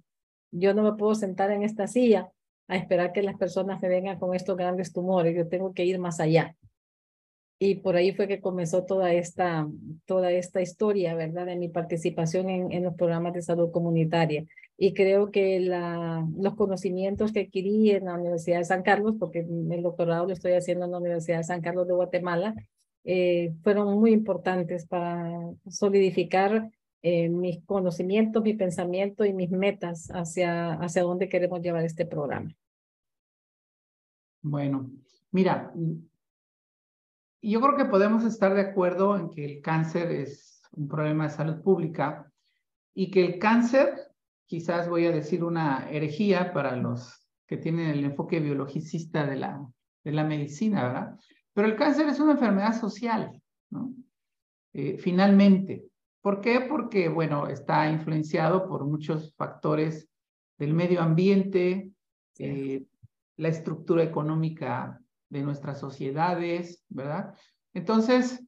Speaker 2: Yo no me puedo sentar en esta silla a esperar que las personas me vengan con estos grandes tumores, yo tengo que ir más allá. Y por ahí fue que comenzó toda esta, toda esta historia, ¿verdad? De mi participación en, los programas de salud comunitaria. Y creo que los conocimientos que adquirí en la Universidad de San Carlos, porque el doctorado lo estoy haciendo en la Universidad de San Carlos de Guatemala, eh, fueron muy importantes para solidificar eh, mis conocimientos, mi pensamiento y mis metas hacia, hacia dónde queremos llevar este programa.
Speaker 1: Bueno, mira, yo creo que podemos estar de acuerdo en que el cáncer es un problema de salud pública y que el cáncer, quizás voy a decir una herejía para los que tienen el enfoque biologicista de la, de la medicina, ¿verdad? Pero el cáncer es una enfermedad social, ¿no? Eh, finalmente. ¿Por qué? Porque, bueno, está influenciado por muchos factores del medio ambiente, eh, la estructura económica de nuestras sociedades, ¿verdad? Entonces,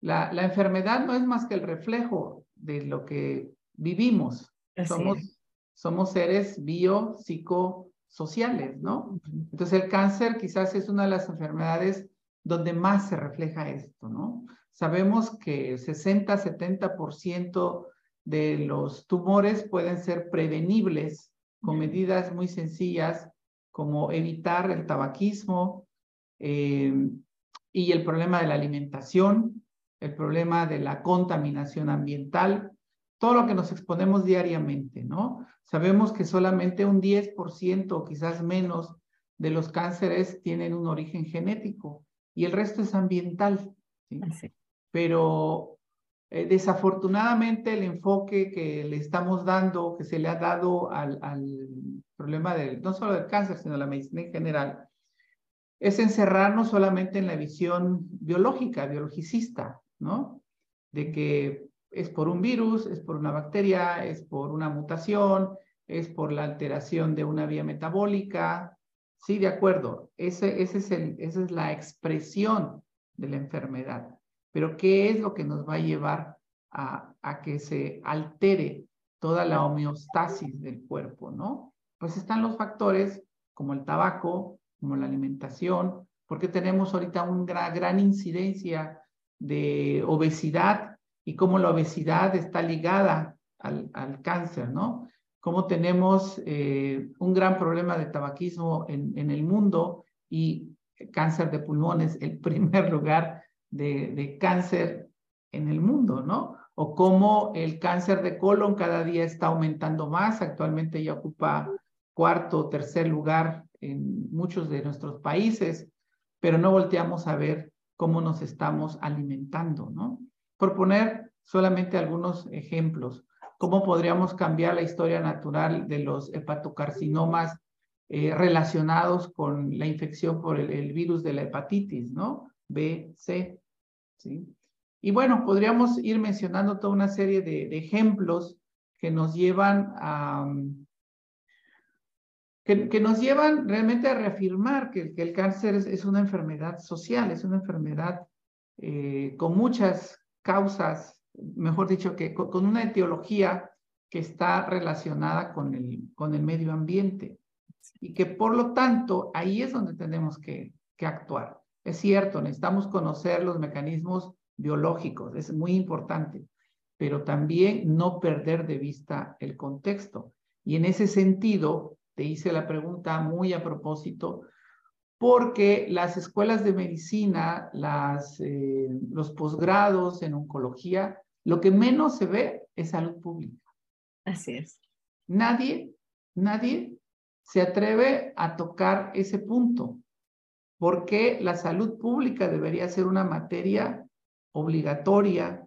Speaker 1: la, la enfermedad no es más que el reflejo de lo que vivimos. somos, somos seres bio, psicosociales, ¿no? Entonces, el cáncer quizás es una de las enfermedades donde más se refleja esto, ¿no? Sabemos que el 60-70% de los tumores pueden ser prevenibles con medidas muy sencillas como evitar el tabaquismo, eh, y el problema de la alimentación, el problema de la contaminación ambiental, todo lo que nos exponemos diariamente, ¿no? Sabemos que solamente un 10% o quizás menos de los cánceres tienen un origen genético y el resto es ambiental. ¿sí? Pero eh, desafortunadamente el enfoque que le estamos dando, que se le ha dado al, problema del, no solo del cáncer, sino de la medicina en general, es encerrarnos solamente en la visión biológica, biologicista, ¿no? De que es por un virus, es por una bacteria, es por una mutación, es por la alteración de una vía metabólica. Sí, de acuerdo, ese, ese es el, esa es la expresión de la enfermedad. Pero ¿qué es lo que nos va a llevar a, que se altere toda la homeostasis del cuerpo, ¿no? Pues están los factores como el tabaco, como la alimentación, porque tenemos ahorita una gran incidencia de obesidad y cómo la obesidad está ligada al, cáncer, ¿no? Cómo tenemos eh, un gran problema de tabaquismo en, el mundo y cáncer de pulmones, el primer lugar de, cáncer en el mundo, ¿no? O cómo el cáncer de colon cada día está aumentando más, actualmente ya ocupa cuarto o tercer lugar en muchos de nuestros países, pero no volteamos a ver cómo nos estamos alimentando, ¿no? Por poner solamente algunos ejemplos, cómo podríamos cambiar la historia natural de los hepatocarcinomas eh, relacionados con la infección por el, el, virus de la hepatitis, ¿no? B, C, ¿sí? Y bueno, podríamos ir mencionando toda una serie de, ejemplos que nos llevan a, que, nos llevan realmente a reafirmar que, que el cáncer es, una enfermedad social, es una enfermedad eh, con muchas causas, mejor dicho, que con, una etiología que está relacionada con el, con el medio ambiente y que por lo tanto ahí es donde tenemos que, que actuar. Es cierto, necesitamos conocer los mecanismos biológicos, es muy importante, pero también no perder de vista el contexto. Y en ese sentido, te hice la pregunta muy a propósito, porque las escuelas de medicina, las, eh, los posgrados en oncología, lo que menos se ve es salud pública.
Speaker 2: Así es.
Speaker 1: Nadie, nadie se atreve a tocar ese punto, porque la salud pública debería ser una materia obligatoria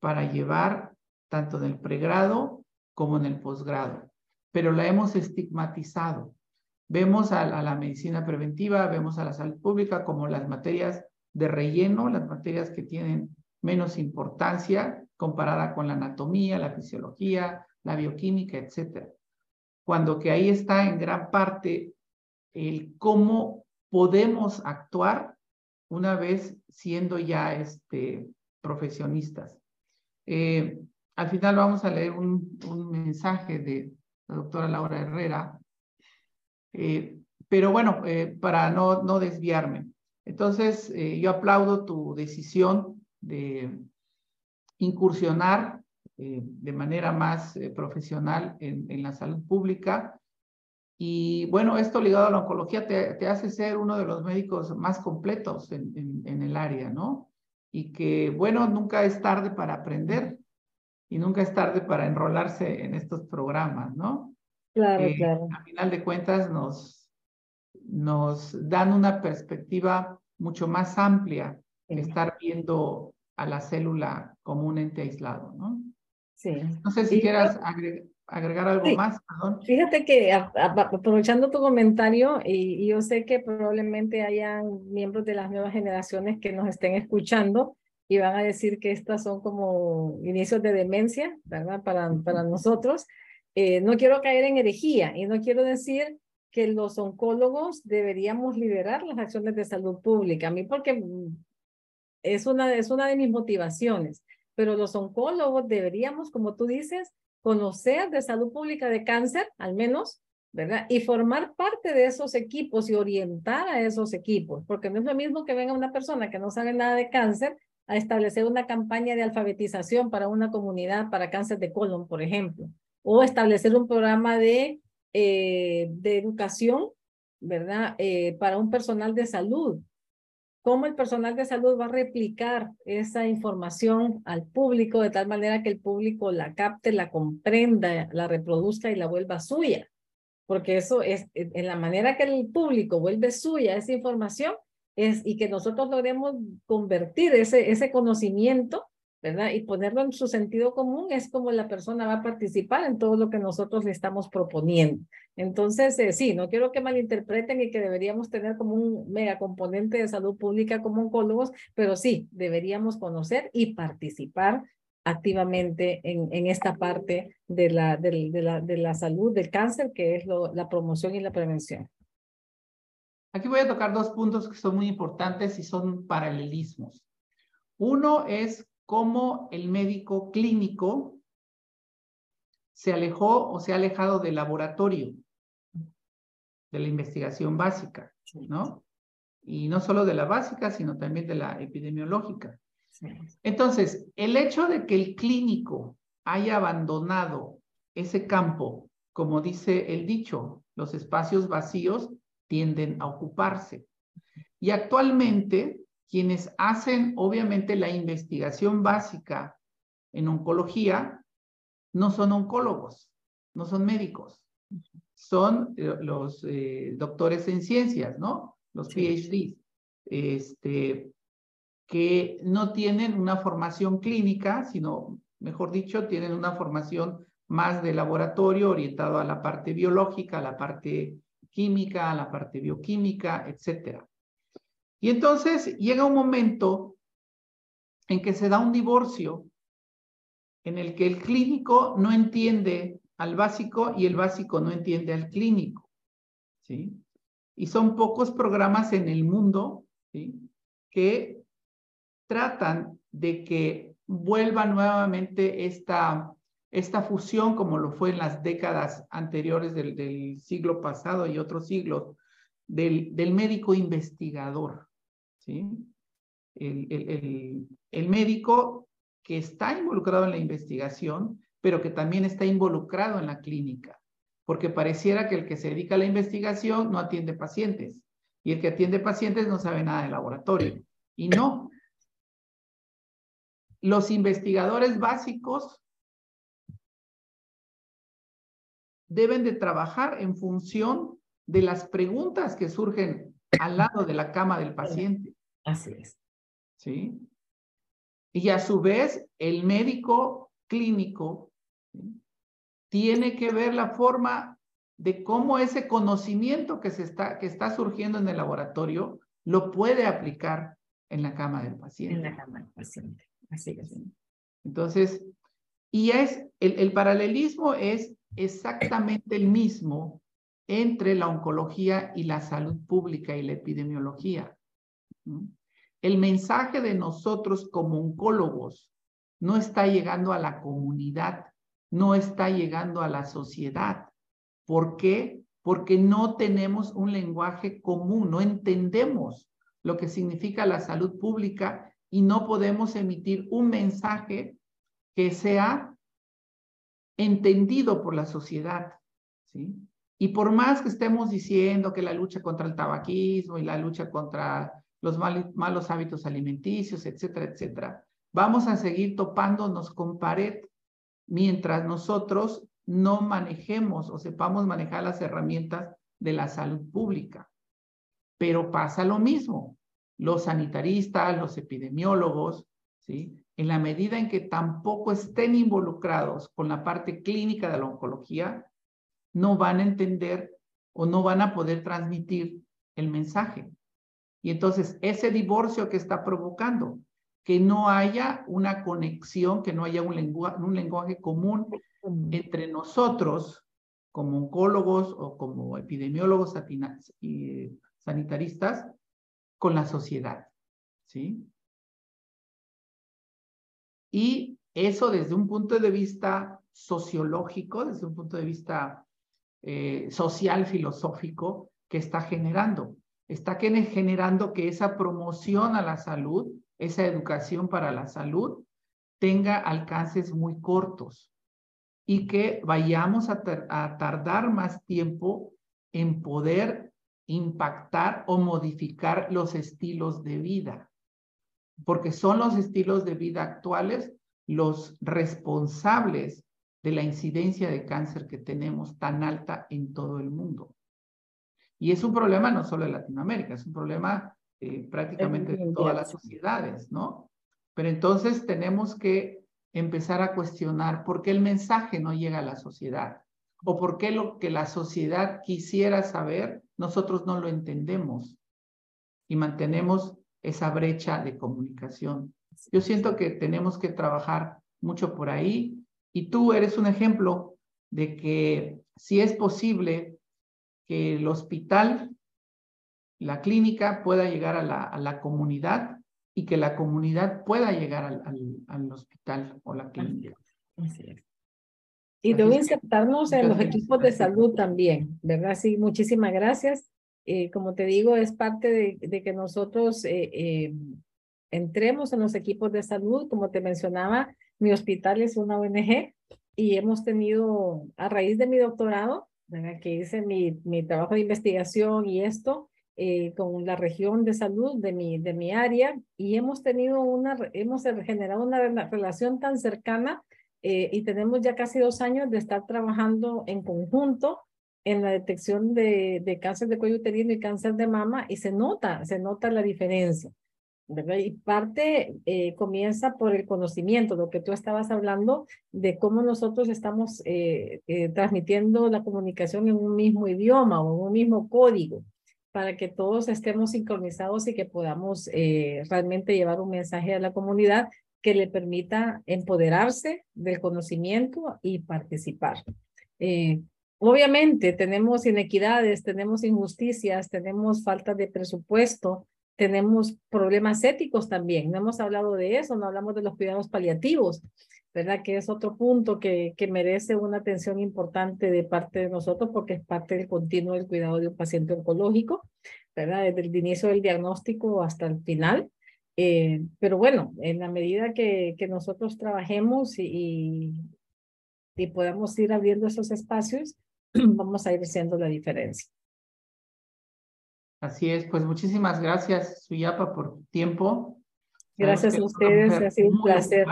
Speaker 1: para llevar tanto en el pregrado como en el posgrado pero la hemos estigmatizado. Vemos a, a, la medicina preventiva, vemos a la salud pública como las materias de relleno, las materias que tienen menos importancia comparada con la anatomía, la fisiología, la bioquímica, etc. Cuando que ahí está en gran parte el cómo podemos actuar una vez siendo ya este, profesionistas. Eh, al final vamos a leer un, un mensaje de, la doctora Laura Herrera. Eh, Pero bueno, eh, para no, no desviarme. Entonces, yo aplaudo tu decisión de incursionar de manera más profesional en, en, la salud pública. Y bueno, esto ligado a la oncología te, te hace ser uno de los médicos más completos en, en, en, el área, ¿no? Y que, bueno, nunca es tarde para aprender y nunca es tarde para enrolarse en estos programas, ¿no?
Speaker 2: Claro, claro.
Speaker 1: A final de cuentas nos, nos dan una perspectiva mucho más amplia que estar viendo a la célula como un ente aislado, ¿no?
Speaker 2: Sí.
Speaker 1: No sé si quieras agregar, algo más, perdón.
Speaker 2: Fíjate que aprovechando tu comentario, y, yo sé que probablemente hayan miembros de las nuevas generaciones que nos estén escuchando y van a decir que estas son como inicios de demencia, ¿verdad? Para, para nosotros. Eh, no quiero caer en herejía y no quiero decir que los oncólogos deberíamos liderar las acciones de salud pública. A mí porque es una, es una de mis motivaciones, pero los oncólogos deberíamos, como tú dices, conocer de salud pública de cáncer, al menos, ¿verdad? Y formar parte de esos equipos y orientar a esos equipos, porque no es lo mismo que venga una persona que no sabe nada de cáncer a establecer una campaña de alfabetización para una comunidad para cáncer de colon, por ejemplo, o establecer un programa de eh, de educación, ¿verdad? Eh, para un personal de salud. ¿Cómo el personal de salud va a replicar esa información al público de tal manera que el público la capte, la comprenda, la reproduzca y la vuelva suya? Porque eso es, en la manera que el público vuelve suya esa información, es, y que nosotros logremos convertir ese, ese conocimiento ¿verdad? Y ponerlo en su sentido común es como la persona va a participar en todo lo que nosotros le estamos proponiendo. Entonces, eh, sí, no quiero que malinterpreten y que deberíamos tener como un mega componente de salud pública como oncólogos, pero sí, deberíamos conocer y participar activamente en, en esta parte de la, de, la, de la salud del cáncer, que es lo, la promoción y la prevención.
Speaker 1: Aquí voy a tocar dos puntos que son muy importantes y son paralelismos. Uno es cómo el médico clínico se alejó o se ha alejado del laboratorio, de la investigación básica, ¿no? Y no solo de la básica, sino también de la epidemiológica. Entonces, el hecho de que el clínico haya abandonado ese campo, como dice el dicho, los espacios vacíos tienden a ocuparse. Y actualmente quienes hacen obviamente la investigación básica en oncología no son oncólogos, no son médicos, son eh, los eh, doctores en ciencias, ¿no? Los PhDs, este, que no tienen una formación clínica, sino, mejor dicho, tienen una formación más de laboratorio orientado a la parte biológica, a la parte química, a la parte bioquímica, etcétera. Y entonces llega un momento en que se da un divorcio en el que el clínico no entiende al básico y el básico no entiende al clínico. ¿sí? Y son pocos programas en el mundo ¿sí? que tratan de que vuelva nuevamente esta, esta fusión como lo fue en las décadas anteriores del, siglo pasado y otros siglos, del, del médico investigador. ¿Sí? El, el, el, médico que está involucrado en la investigación, pero que también está involucrado en la clínica, porque pareciera que el que se dedica a la investigación no atiende pacientes y el que atiende pacientes no sabe nada de laboratorio. Y no. Los investigadores básicos deben de trabajar en función de las preguntas que surgen al lado de la cama del paciente.
Speaker 2: Así es.
Speaker 1: ¿Sí? Y a su vez, el médico clínico tiene que ver la forma de cómo ese conocimiento que, se está, que está surgiendo en el laboratorio lo puede aplicar en la cama del paciente.
Speaker 2: En la cama del paciente. Así es.
Speaker 1: Entonces, y es, el, el paralelismo es exactamente el mismo entre la oncología y la salud pública y la epidemiología. El mensaje de nosotros como oncólogos no está llegando a la comunidad, no está llegando a la sociedad. ¿Por qué? porque no tenemos un lenguaje común, no entendemos lo que significa la salud pública y no podemos emitir un mensaje que sea entendido por la sociedad, ¿sí? Y por más que estemos diciendo que la lucha contra el tabaquismo y la lucha contra los malos hábitos alimenticios, etcétera, etcétera, vamos a seguir topándonos con pared mientras nosotros no manejemos o sepamos manejar las herramientas de la salud pública. Pero pasa lo mismo. Los sanitaristas, los epidemiólogos, ¿sí? en la medida en que tampoco estén involucrados con la parte clínica de la oncología, no van a entender o no van a poder transmitir el mensaje. Y entonces ese divorcio que está provocando, que no haya una conexión, que no haya un, un lenguaje común entre nosotros como oncólogos o como epidemiólogos y sanitaristas con la sociedad. ¿Sí? Y eso desde un punto de vista sociológico, desde un punto de vista eh, social, filosófico, que está generando. Está generando que esa promoción a la salud, esa educación para la salud, tenga alcances muy cortos y que vayamos a, a tardar más tiempo en poder impactar o modificar los estilos de vida porque son los estilos de vida actuales los responsables de la incidencia de cáncer que tenemos tan alta en todo el mundo. Y es un problema no solo de Latinoamérica, es un problema eh, prácticamente de todas las sociedades, ¿no? Pero entonces tenemos que empezar a cuestionar por qué el mensaje no llega a la sociedad o por qué lo que la sociedad quisiera saber, nosotros no lo entendemos y mantenemos esa brecha de comunicación. Yo siento que tenemos que trabajar mucho por ahí y tú eres un ejemplo de que si es posible que el hospital, la clínica pueda llegar a la, a la comunidad y que la comunidad pueda llegar al, al, hospital o la clínica.
Speaker 2: Y debo insertarnos en los equipos de salud también, ¿verdad? Sí, muchísimas gracias. Eh, como te digo, es parte de, que nosotros eh, eh, entremos en los equipos de salud. Como te mencionaba, mi hospital es una ONG y hemos tenido, a raíz de mi doctorado, que hice mi, mi trabajo de investigación y esto, con la región de salud de mi, de mi área y hemos tenido una, hemos generado una relación tan cercana y tenemos ya casi dos años de estar trabajando en conjunto en la detección de, de, cáncer de cuello uterino y cáncer de mama y se nota, se nota la diferencia. ¿Verdad? Y parte eh, comienza por el conocimiento, lo que tú estabas hablando de cómo nosotros estamos eh, eh, transmitiendo la comunicación en un mismo idioma o en un mismo código para que todos estemos sincronizados y que podamos realmente llevar un mensaje a la comunidad que le permita empoderarse del conocimiento y participar. Obviamente tenemos inequidades, tenemos injusticias, tenemos falta de presupuesto, tenemos problemas éticos también. No hemos hablado de eso, no hablamos de los cuidados paliativos, ¿verdad? Que es otro punto que, que merece una atención importante de parte de nosotros porque es parte del continuo del cuidado de un paciente oncológico, ¿verdad? Desde el inicio del diagnóstico hasta el final. Eh, pero bueno, en la medida que, que nosotros trabajemos y, y, y podamos ir abriendo esos espacios, vamos a ir haciendo la diferencia.
Speaker 1: Así es, pues muchísimas gracias, Suyapa, por tu tiempo.
Speaker 2: Gracias a ustedes, ha sido un placer.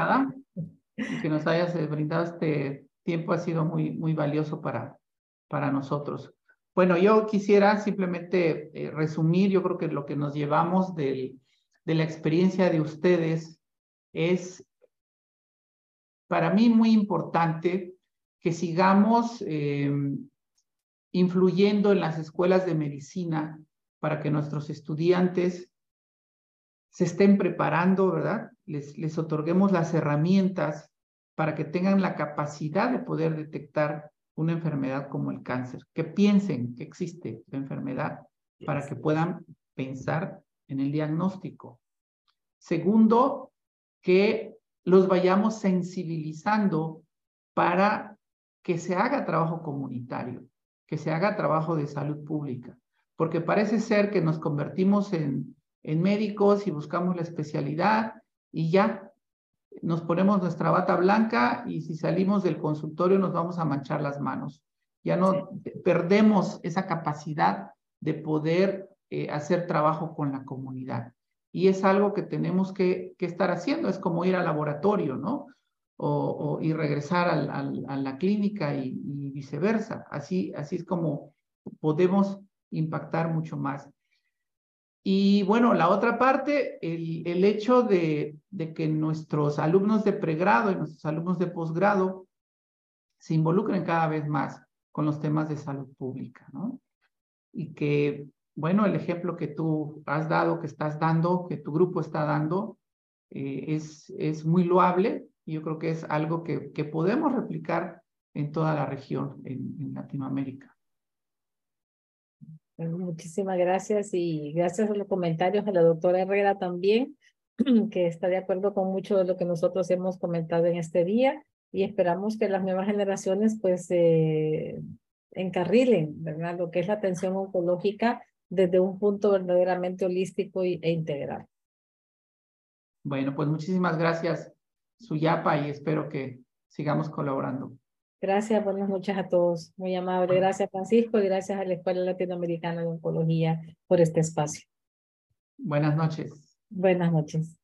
Speaker 1: Que nos hayas brindado este tiempo ha sido muy, muy valioso para, para nosotros. Bueno, yo quisiera simplemente eh, resumir, yo creo que lo que nos llevamos del, de la experiencia de ustedes es para mí muy importante que sigamos eh, influyendo en las escuelas de medicina para que nuestros estudiantes se estén preparando, ¿verdad? Les, les otorguemos las herramientas para que tengan la capacidad de poder detectar una enfermedad como el cáncer, que piensen que existe la enfermedad para que puedan pensar en el diagnóstico. Segundo, que los vayamos sensibilizando para que se haga trabajo comunitario que se haga trabajo de salud pública, porque parece ser que nos convertimos en, en médicos y buscamos la especialidad y ya nos ponemos nuestra bata blanca y si salimos del consultorio nos vamos a manchar las manos. Ya no perdemos esa capacidad de poder eh, hacer trabajo con la comunidad. Y es algo que tenemos que, que estar haciendo, es como ir al laboratorio, ¿no? O, y regresar al, a la clínica y, y, viceversa. Así, así es como podemos impactar mucho más. Y bueno, la otra parte, el, el hecho de, de, que nuestros alumnos de pregrado y nuestros alumnos de posgrado se involucren cada vez más con los temas de salud pública. Y que, bueno, el ejemplo que tú has dado, que estás dando, que tu grupo está dando, eh, es, es muy loable y yo creo que es algo que, que podemos replicar en toda la región, en, en Latinoamérica.
Speaker 2: Muchísimas gracias y gracias a los comentarios a la doctora Herrera también, que está de acuerdo con mucho de lo que nosotros hemos comentado en este día y esperamos que las nuevas generaciones pues eh, encarrilen, ¿verdad? Lo que es la atención oncológica desde un punto verdaderamente holístico e integral.
Speaker 1: Bueno, pues muchísimas gracias, Suyapa, y espero que sigamos colaborando.
Speaker 2: Gracias, buenas noches a todos. Muy amable. Gracias, Francisco, y gracias a la Escuela Latinoamericana de Oncología por este espacio.
Speaker 1: Buenas noches.
Speaker 2: Buenas noches.